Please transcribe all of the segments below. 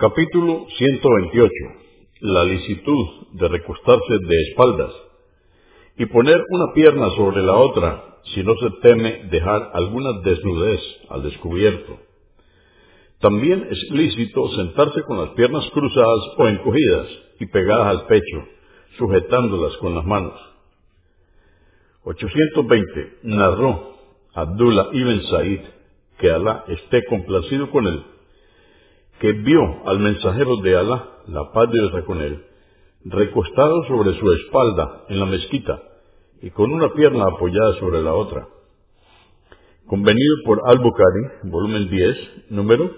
Capítulo 128. La licitud de recostarse de espaldas y poner una pierna sobre la otra si no se teme dejar alguna desnudez al descubierto. También es lícito sentarse con las piernas cruzadas o encogidas y pegadas al pecho, sujetándolas con las manos. 820. Narró Abdullah ibn Said, que Alá esté complacido con él, que vio al mensajero de Alá, la paz de Dios con él, recostado sobre su espalda en la mezquita y con una pierna apoyada sobre la otra. Convenido por Al-Bukhari, volumen 10, número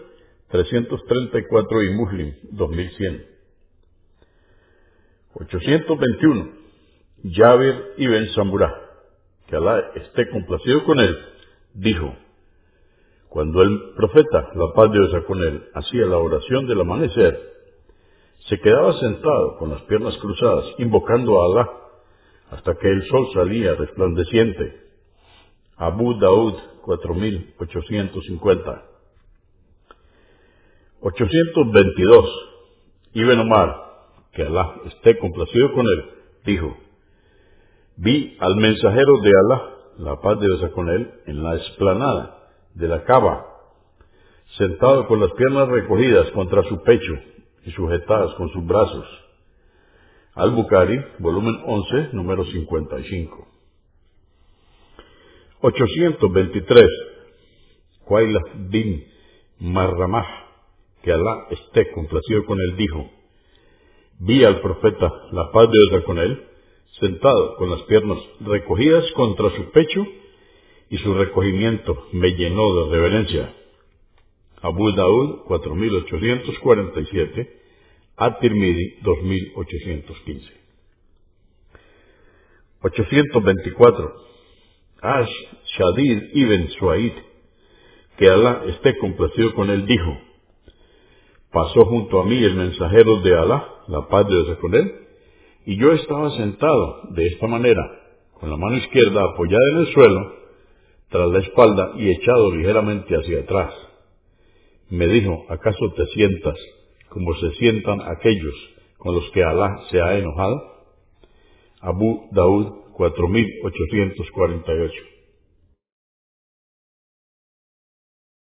334 y Muslim, 2100. 821. Jabir ibn Samurah, que Alá esté complacido con él, dijo, cuando el profeta, la paz de Dios con él, hacía la oración del amanecer, se quedaba sentado con las piernas cruzadas, invocando a Alá, hasta que el sol salía resplandeciente. Abu Daud 4850. 822. Ibn Omar, que Alá esté complacido con él, dijo, vi al mensajero de Alá, la paz de Dios con él, en la esplanada de la cava, sentado con las piernas recogidas contra su pecho y sujetadas con sus brazos. Al-Bukhari, volumen 11, número 55. 823. Quayla bin Marramah, que Alá esté complacido con él, dijo, vi al profeta, la paz de Dios con él, sentado con las piernas recogidas contra su pecho y su recogimiento me llenó de reverencia. Abu Daud 4847, At-Tirmidhi 2815. 824. Ash Shadid ibn Suaid, que Alá esté complacido con él, dijo, pasó junto a mí el mensajero de Alá, la paz de Dios con él, y yo estaba sentado de esta manera, con la mano izquierda apoyada en el suelo, tras la espalda y echado ligeramente hacia atrás. Me dijo, ¿acaso te sientas como se sientan aquellos con los que Alá se ha enojado? Abu Daud 4848